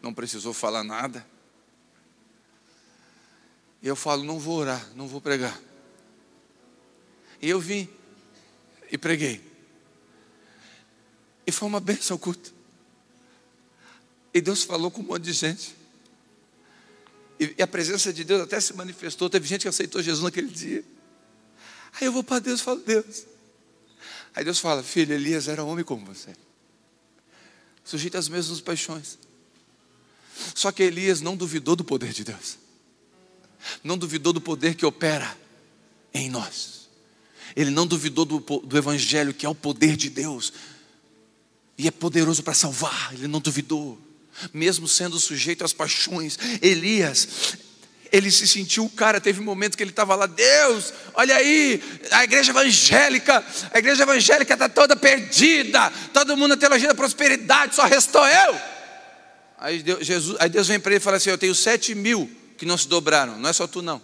não precisou falar nada. E eu falo: não vou orar, não vou pregar. E eu vim e preguei. E foi uma bênção culto. E Deus falou com um monte de gente. E a presença de Deus até se manifestou. Teve gente que aceitou Jesus naquele dia. Aí eu vou para Deus e falo, Deus. Aí Deus fala, filho, Elias era homem como você. Sujeito às mesmas paixões. Só que Elias não duvidou do poder de Deus. Não duvidou do poder que opera em nós. Ele não duvidou do, do Evangelho, que é o poder de Deus. E é poderoso para salvar. Ele não duvidou mesmo sendo sujeito às paixões. Elias, ele se sentiu o cara, teve um momento que ele estava lá, Deus, olha aí, a igreja evangélica, a igreja evangélica está toda perdida, todo mundo na teologia da prosperidade, só restou eu. Aí Deus, Jesus, aí Deus vem para ele e fala assim: Eu tenho sete mil que não se dobraram, não é só tu não.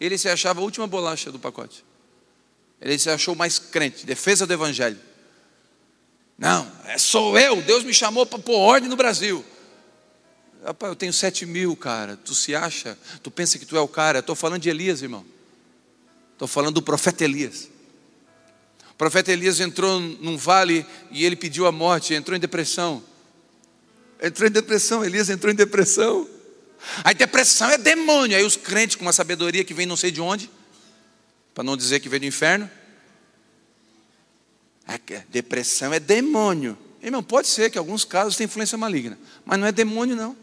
Ele se achava a última bolacha do pacote. Ele se achou mais crente, defesa do evangelho. Não, é, sou eu, Deus me chamou para pôr ordem no Brasil. Rapaz, eu tenho sete mil, cara. Tu se acha? Tu pensa que tu é o cara? Estou falando de Elias, irmão. Estou falando do profeta Elias. O profeta Elias entrou num vale e ele pediu a morte, entrou em depressão. Entrou em depressão, Elias entrou em depressão. A depressão é demônio. Aí os crentes com uma sabedoria que vem não sei de onde, para não dizer que vem do inferno, depressão é demônio. Irmão, pode ser que alguns casos tenha influência maligna, mas não é demônio, não.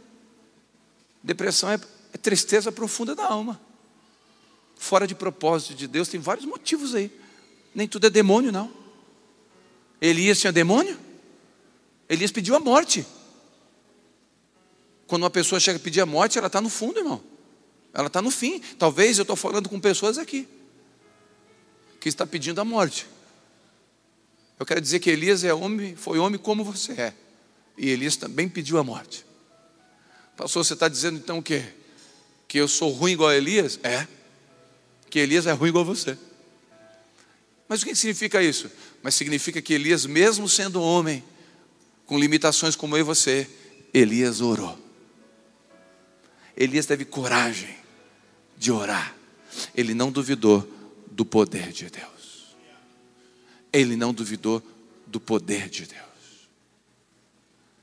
Depressão é, é tristeza profunda da alma. Fora de propósito de Deus, tem vários motivos aí. Nem tudo é demônio, não. Elias tinha demônio? Elias pediu a morte. Quando uma pessoa chega a pedir a morte, ela está no fundo, irmão. Ela está no fim. Talvez eu estou falando com pessoas aqui que está pedindo a morte. Eu quero dizer que Elias é homem, foi homem como você é. E Elias também pediu a morte. Pastor, você está dizendo então o quê? Que eu sou ruim igual a Elias? É. Que Elias é ruim igual a você. Mas o que significa isso? Mas significa que Elias, mesmo sendo homem, com limitações como eu e você, Elias orou. Elias teve coragem de orar. Ele não duvidou do poder de Deus ele não duvidou do poder de Deus.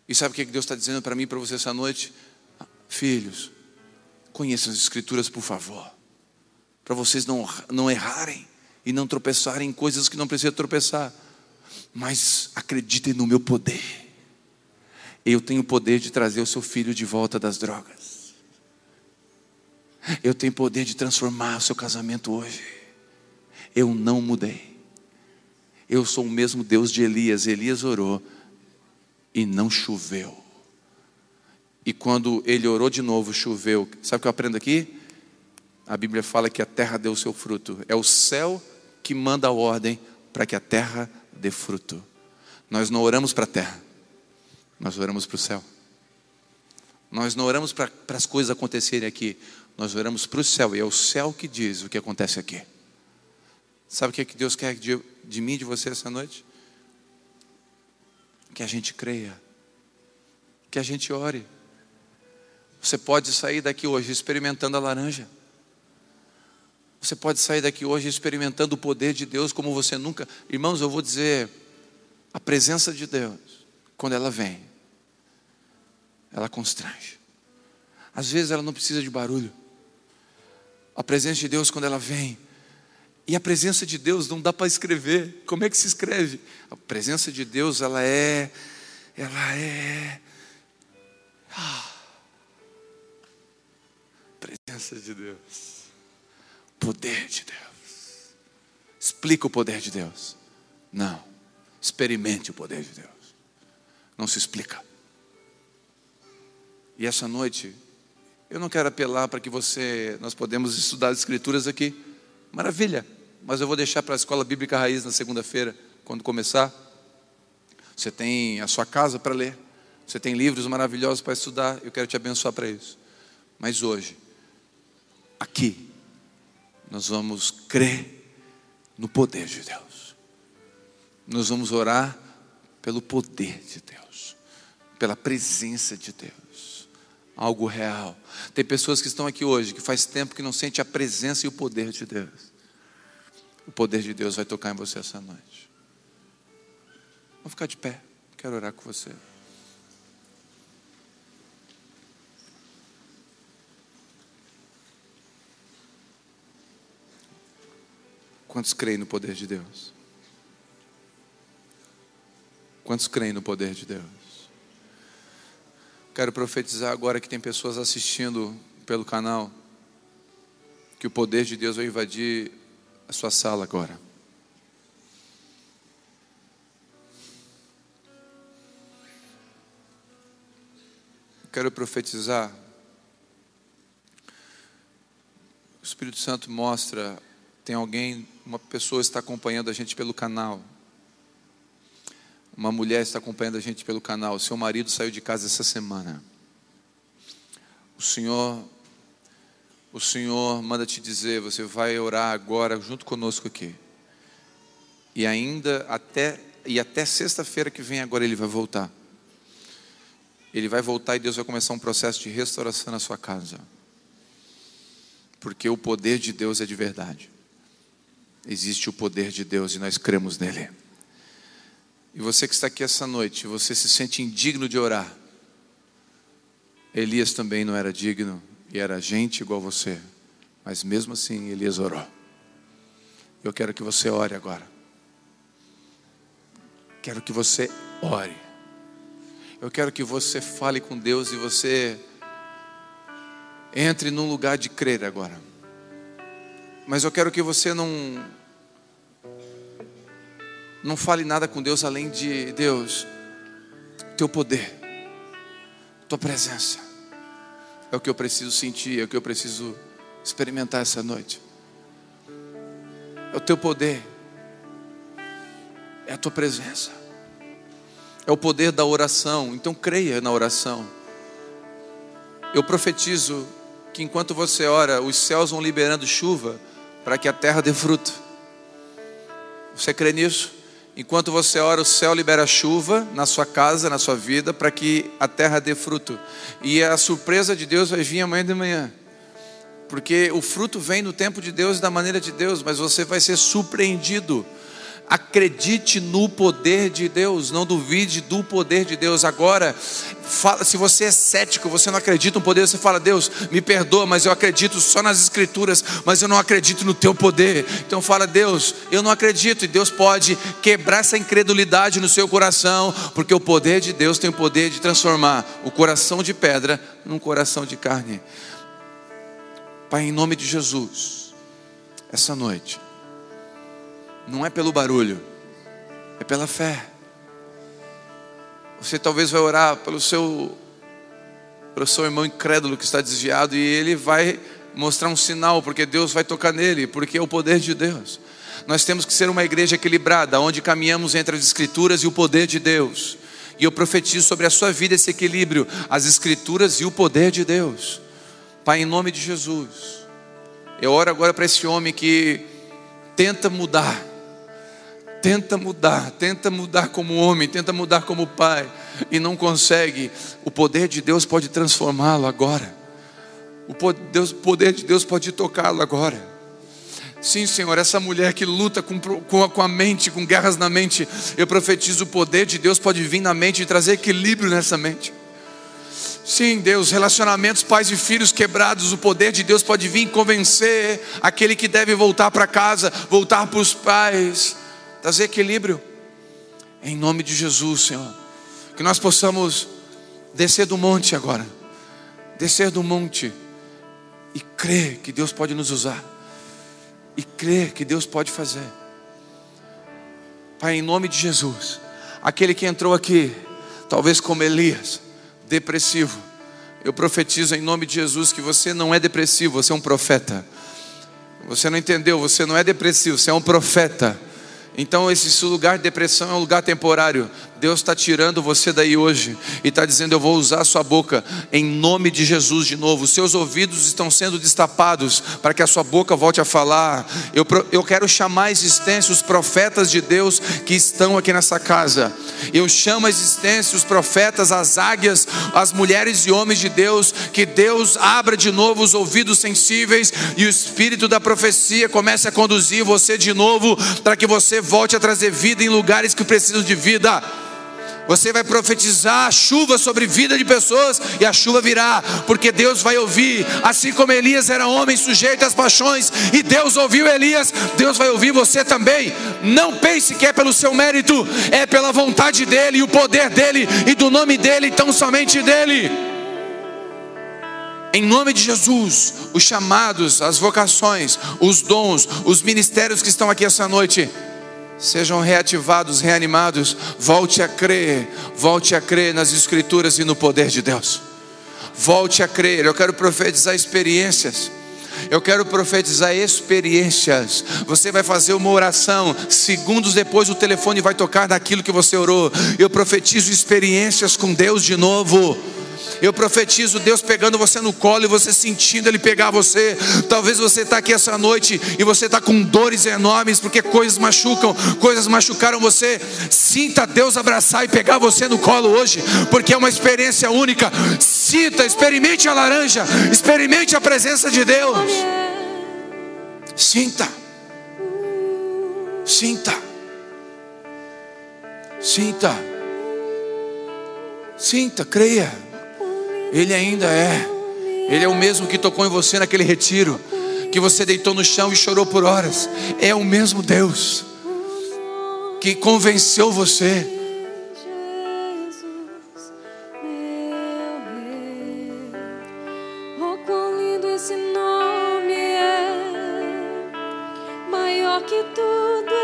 E sabe o que Deus está dizendo para mim e para você essa noite? Filhos, conheçam as Escrituras, por favor, para vocês não, não errarem e não tropeçarem em coisas que não precisam tropeçar, mas acreditem no meu poder. Eu tenho o poder de trazer o seu filho de volta das drogas. Eu tenho poder de transformar o seu casamento hoje. Eu não mudei. Eu sou o mesmo Deus de Elias. Elias orou e não choveu. E quando ele orou de novo, choveu. Sabe o que eu aprendo aqui? A Bíblia fala que a terra deu o seu fruto. É o céu que manda a ordem para que a terra dê fruto. Nós não oramos para a terra, nós oramos para o céu. Nós não oramos para as coisas acontecerem aqui, nós oramos para o céu, e é o céu que diz o que acontece aqui. Sabe o que, é que Deus quer de, mim de você essa noite? Que a gente creia, que a gente ore. Você pode sair daqui hoje experimentando a laranja. Você pode sair daqui hoje experimentando o poder de Deus como você nunca. Irmãos, eu vou dizer, a presença de Deus, quando ela vem, ela constrange. Às vezes ela não precisa de barulho. A presença de Deus, quando ela vem, e a presença de Deus não dá para escrever. Como é que se escreve? A presença de Deus, ela é, ela é. Ah, presença de Deus, poder de Deus. Explica o poder de Deus. Não, experimente o poder de Deus. Não se explica. E essa noite, eu não quero apelar para que você, nós podemos estudar as escrituras aqui. Maravilha, mas eu vou deixar para a escola bíblica raiz na segunda-feira, quando começar. Você tem a sua casa para ler, Você tem livros maravilhosos para estudar, eu quero te abençoar para isso. Mas hoje, aqui, nós vamos crer no poder de Deus. Nós vamos orar pelo poder de Deus, pela presença de Deus, algo real. Tem pessoas que estão aqui hoje que faz tempo que não sente a presença e o poder de Deus. O poder de Deus vai tocar em você essa noite. Vamos ficar de pé. Quero orar com você. Quantos creem no poder de Deus? Quantos creem no poder de Deus? Quero profetizar agora que tem pessoas assistindo pelo canal, que o poder de Deus vai invadir a sua sala agora. Quero profetizar. O Espírito Santo mostra, tem alguém, uma pessoa está acompanhando a gente pelo canal. Uma mulher está acompanhando a gente pelo canal. Seu marido saiu de casa essa semana. O Senhor, o Senhor manda te dizer, você vai orar agora junto conosco aqui. E ainda até e até sexta-feira que vem agora ele vai voltar. Ele vai voltar e Deus vai começar um processo de restauração na sua casa. Porque o poder de Deus é de verdade. Existe o poder de Deus e nós cremos nele. E você que está aqui essa noite, você se sente indigno de orar. Elias também não era digno e era gente igual você, mas mesmo assim Elias orou. Eu quero que você ore agora. Quero que você ore. Eu quero que você fale com Deus e você entre num lugar de crer agora. Mas eu quero que você não não fale nada com Deus além de Deus, teu poder, tua presença. É o que eu preciso sentir, é o que eu preciso experimentar essa noite. É o teu poder, é a tua presença, é o poder da oração. Então creia na oração. Eu profetizo que enquanto você ora, os céus vão liberando chuva para que a terra dê fruto. Você crê nisso? Enquanto você ora, o céu libera chuva na sua casa, na sua vida, para que a terra dê fruto. E a surpresa de Deus vai vir amanhã de manhã. Porque o fruto vem no tempo de Deus e da maneira de Deus, mas você vai ser surpreendido Acredite no poder de Deus, não duvide do poder de Deus. Agora, fala, se você é cético, você não acredita no poder, você fala: Deus, me perdoa, mas eu acredito só nas Escrituras, mas eu não acredito no teu poder. Então, fala: Deus, eu não acredito, e Deus pode quebrar essa incredulidade no seu coração, porque o poder de Deus tem o poder de transformar o coração de pedra num coração de carne. Pai, em nome de Jesus, essa noite não é pelo barulho, é pela fé. Você talvez vai orar pelo seu, pelo seu irmão incrédulo que está desviado e ele vai mostrar um sinal, porque Deus vai tocar nele, porque é o poder de Deus. Nós temos que ser uma igreja equilibrada, onde caminhamos entre as Escrituras e o poder de Deus. E eu profetizo sobre a sua vida esse equilíbrio, as Escrituras e o poder de Deus. Pai, em nome de Jesus, eu oro agora para esse homem que tenta mudar, tenta mudar, tenta mudar como homem, tenta mudar como pai e não consegue, o poder de Deus pode transformá-lo agora. O poder de Deus pode tocá-lo agora. Sim, Senhor, essa mulher que luta com, com, a, com a mente, com guerras na mente, eu profetizo: o poder de Deus pode vir na mente e trazer equilíbrio nessa mente. Sim, Deus, relacionamentos pais e filhos quebrados, o poder de Deus pode vir convencer aquele que deve voltar para casa, voltar para os pais trazer equilíbrio. Em nome de Jesus, Senhor. Que nós possamos descer do monte agora. Descer do monte e crer que Deus pode nos usar. E crer que Deus pode fazer. Pai, em nome de Jesus. Aquele que entrou aqui, talvez como Elias, depressivo. Eu profetizo em nome de Jesus que você não é depressivo, você é um profeta. Você não entendeu, você não é depressivo, você é um profeta Então, esse lugar de depressão é um lugar temporário. Deus está tirando você daí hoje e está dizendo: Eu vou usar a sua boca em nome de Jesus de novo. Seus ouvidos estão sendo destapados para que a sua boca volte a falar. Eu, eu quero chamar à existência os profetas de Deus que estão aqui nessa casa. Eu chamo à existência os profetas, as águias, as mulheres e homens de Deus. Que Deus abra de novo os ouvidos sensíveis e o espírito da profecia comece a conduzir você de novo para que você volte a trazer vida em lugares que precisam de vida. Você vai profetizar chuva sobre vida de pessoas e a chuva virá, porque Deus vai ouvir. Assim como Elias era homem sujeito às paixões e Deus ouviu Elias, Deus vai ouvir você também. Não pense que é pelo seu mérito, é pela vontade dele e o poder dele e do nome dele, tão somente dele. Em nome de Jesus, os chamados, as vocações, os dons, os ministérios que estão aqui essa noite, sejam reativados, reanimados. Volte a crer, volte a crer nas Escrituras e no poder de Deus. Volte a crer. Eu quero profetizar experiências. Eu quero profetizar experiências. Você vai fazer uma oração, segundos depois o telefone vai tocar naquilo que você orou. Eu profetizo experiências com Deus de novo. Eu profetizo Deus pegando você no colo e você sentindo Ele pegar você. Talvez você está aqui essa noite e você está com dores enormes porque coisas machucam, coisas machucaram você. Sinta Deus abraçar e pegar você no colo hoje, porque é uma experiência única. Sinta, experimente a laranja, experimente a presença de Deus. Sinta, sinta, sinta, sinta, creia. Ele ainda é. Ele é o mesmo que tocou em você naquele retiro, que você deitou no chão e chorou por horas. É o mesmo Deus que convenceu você. que tudo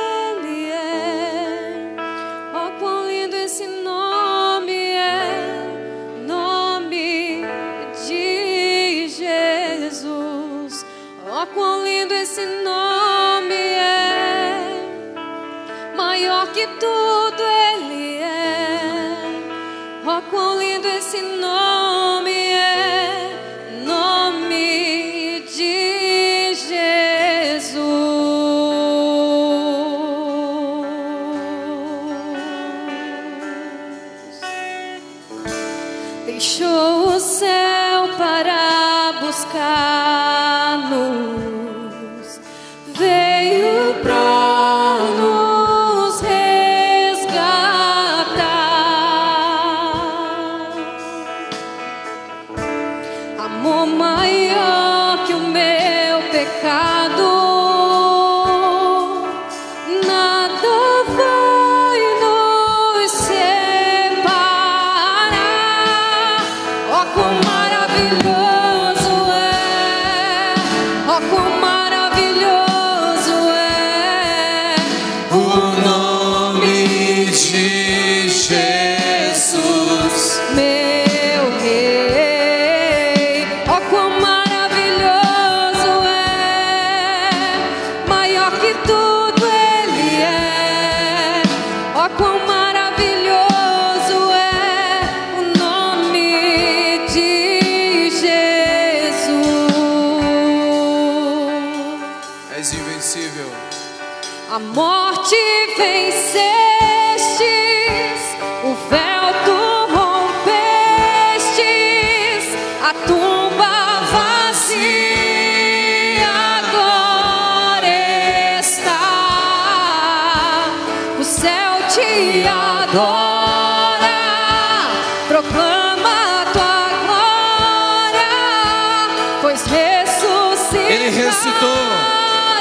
morte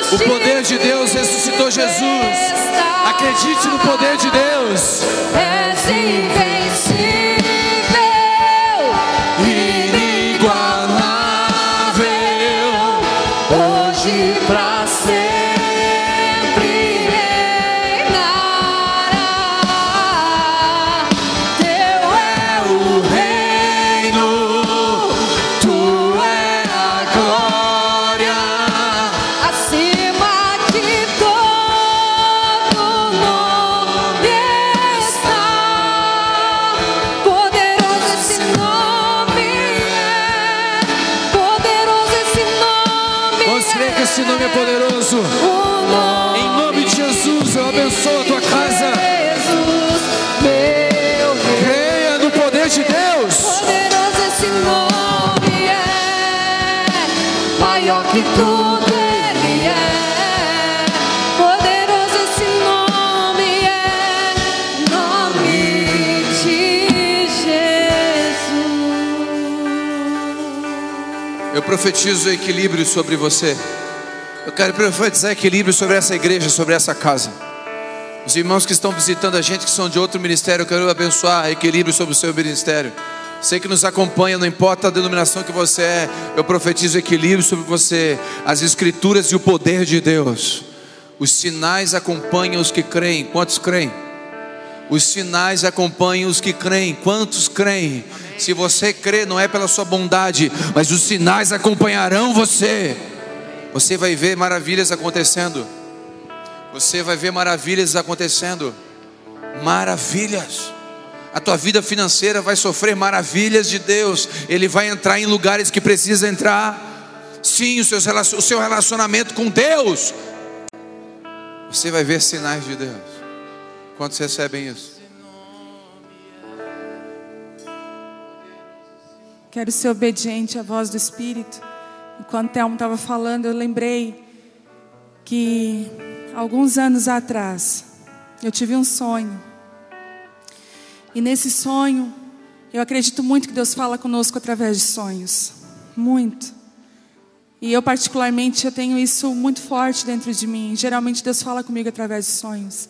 O poder de Deus ressuscitou Jesus. Acredite no poder de Deus. És invencível. Profetizo equilíbrio sobre você. Eu quero profetizar equilíbrio sobre essa igreja, sobre essa casa. Os irmãos que estão visitando a gente, que são de outro ministério, eu quero abençoar equilíbrio sobre o seu ministério. Você que nos acompanha, não importa a denominação que você é, eu profetizo equilíbrio sobre você, as escrituras e o poder de Deus. Os sinais acompanham os que creem. Quantos creem? Os sinais acompanham os que creem. Quantos creem? Se você crê, não é pela sua bondade, mas os sinais acompanharão você. Você vai ver maravilhas acontecendo. Você vai ver maravilhas acontecendo. Maravilhas. A tua vida financeira vai sofrer maravilhas de Deus. Ele vai entrar em lugares que precisa entrar. Sim, o seu relacionamento com Deus. Você vai ver sinais de Deus. Quantos recebem isso? Quero ser obediente à voz do Espírito. Enquanto Telmo estava falando, eu lembrei que alguns anos atrás eu tive um sonho. E nesse sonho, eu acredito muito que Deus fala conosco através de sonhos. Muito. E eu particularmente eu tenho isso muito forte dentro de mim. Geralmente Deus fala comigo através de sonhos.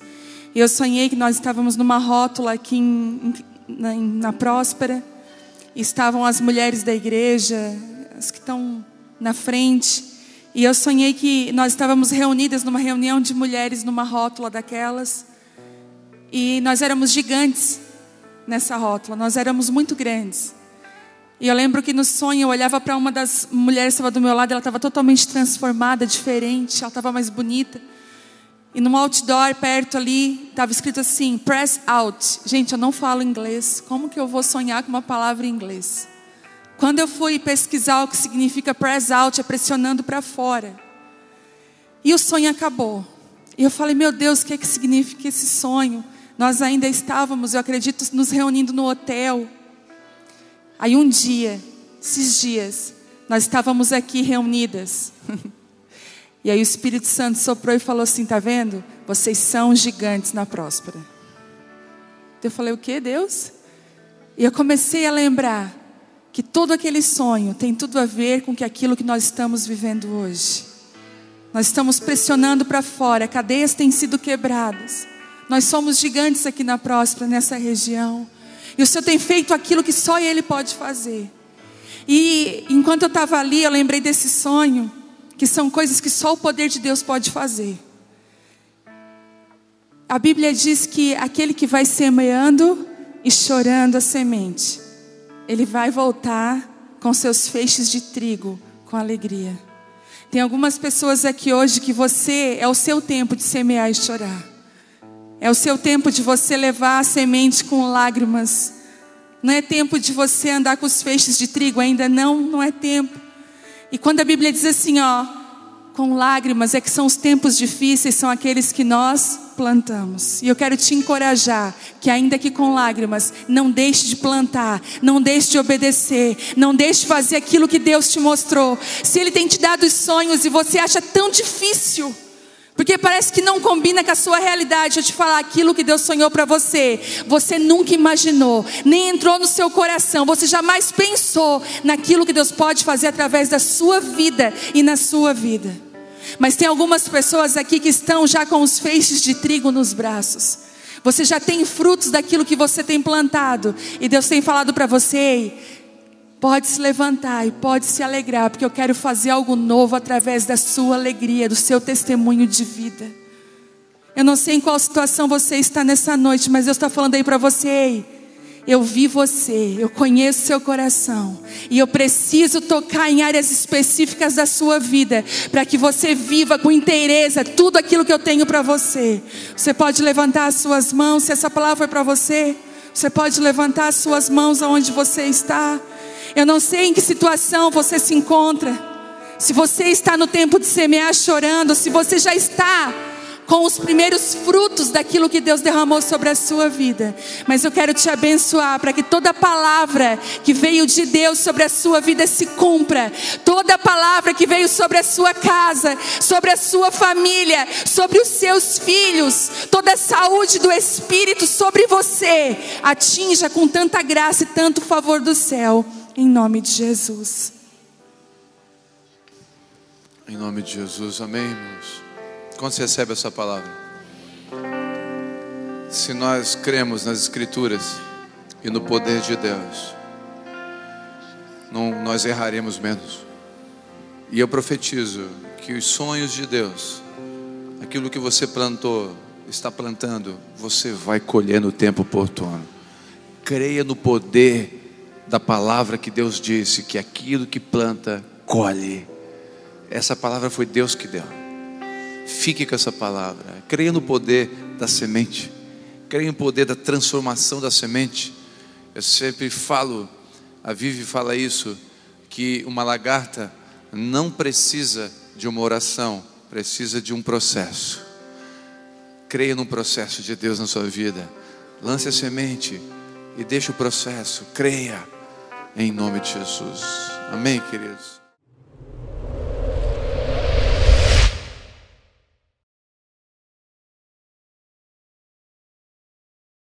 E eu sonhei que nós estávamos numa rótula aqui em- em- na, na Próspera. E estavam as mulheres da igreja, as que estão na frente. E eu sonhei que nós estávamos reunidas numa reunião de mulheres numa rótula daquelas. E nós éramos gigantes nessa rótula, nós éramos muito grandes. E eu lembro que no sonho eu olhava para uma das mulheres que estava do meu lado, ela estava totalmente transformada, diferente, ela estava mais bonita. E num outdoor perto ali, estava escrito assim: press out. Gente, eu não falo inglês. Como que eu vou sonhar com uma palavra em inglês? Quando eu fui pesquisar o que significa press out, é pressionando para fora. E o sonho acabou. E eu falei: meu Deus, o que, é que significa esse sonho? Nós ainda estávamos, eu acredito, nos reunindo no hotel. Aí um dia, esses dias, nós estávamos aqui reunidas. <laughs> E aí o Espírito Santo soprou e falou assim: tá vendo? Vocês são gigantes na próspera. Eu falei: o que, Deus? E eu comecei a lembrar que todo aquele sonho tem tudo a ver com que aquilo que nós estamos vivendo hoje. Nós estamos pressionando para fora, cadeias têm sido quebradas. Nós somos gigantes aqui na próspera, nessa região. E o Senhor tem feito aquilo que só Ele pode fazer. E enquanto eu estava ali, eu lembrei desse sonho, que são coisas que só o poder de Deus pode fazer. A Bíblia diz que aquele que vai semeando e chorando a semente, ele vai voltar com seus feixes de trigo com alegria. Tem algumas pessoas aqui hoje que você é o seu tempo de semear e chorar. É o seu tempo de você levar a semente com lágrimas. Não é tempo de você andar com os feixes de trigo, ainda não, não é tempo. E quando a Bíblia diz assim, ó, com lágrimas, é que são os tempos difíceis, são aqueles que nós plantamos. E eu quero te encorajar que ainda que com lágrimas, não deixe de plantar, não deixe de obedecer, não deixe de fazer aquilo que Deus te mostrou. Se ele tem te dado os sonhos e você acha tão difícil, porque parece que não combina com a sua realidade. Eu te falar aquilo que Deus sonhou para você. Você nunca imaginou, nem entrou no seu coração. Você jamais pensou naquilo que Deus pode fazer através da sua vida e na sua vida. Mas tem algumas pessoas aqui que estão já com os feixes de trigo nos braços. Você já tem frutos daquilo que você tem plantado. E Deus tem falado para você: "Ei, pode se levantar e pode se alegrar, porque eu quero fazer algo novo através da sua alegria, do seu testemunho de vida. Eu não sei em qual situação você está nessa noite, mas Deus está falando aí para você. Ei, eu vi você, eu conheço seu coração, e eu preciso tocar em áreas específicas da sua vida, para que você viva com inteireza tudo aquilo que eu tenho para você. Você pode levantar as suas mãos, se essa palavra foi para você, você pode levantar as suas mãos aonde você está. Eu não sei em que situação você se encontra, Se você está no tempo de semear chorando, se você já está com os primeiros frutos daquilo que Deus derramou sobre a sua vida. Mas eu quero te abençoar para que toda palavra que veio de Deus sobre a sua vida se cumpra. Toda palavra que veio sobre a sua casa, sobre a sua família, sobre os seus filhos, toda a saúde do Espírito sobre você, atinja com tanta graça e tanto favor do céu, em nome de Jesus. Em nome de Jesus, amém, irmãos. Quando você recebe essa palavra? Se nós cremos nas Escrituras e no poder de Deus, não, nós erraremos menos. E eu profetizo que os sonhos de Deus, aquilo que você plantou, está plantando, você vai colher no tempo oportuno. Creia no poder da palavra que Deus disse, que aquilo que planta, colhe. Essa palavra foi Deus que deu. Fique com essa palavra. Creia no poder da semente. Creia no poder da transformação da semente. Eu sempre falo, a Vivi fala isso, que uma lagarta não precisa de uma oração, precisa de um processo. Creia no processo de Deus na sua vida. Lance a semente e deixe o processo. Creia em nome de Jesus. Amém, queridos.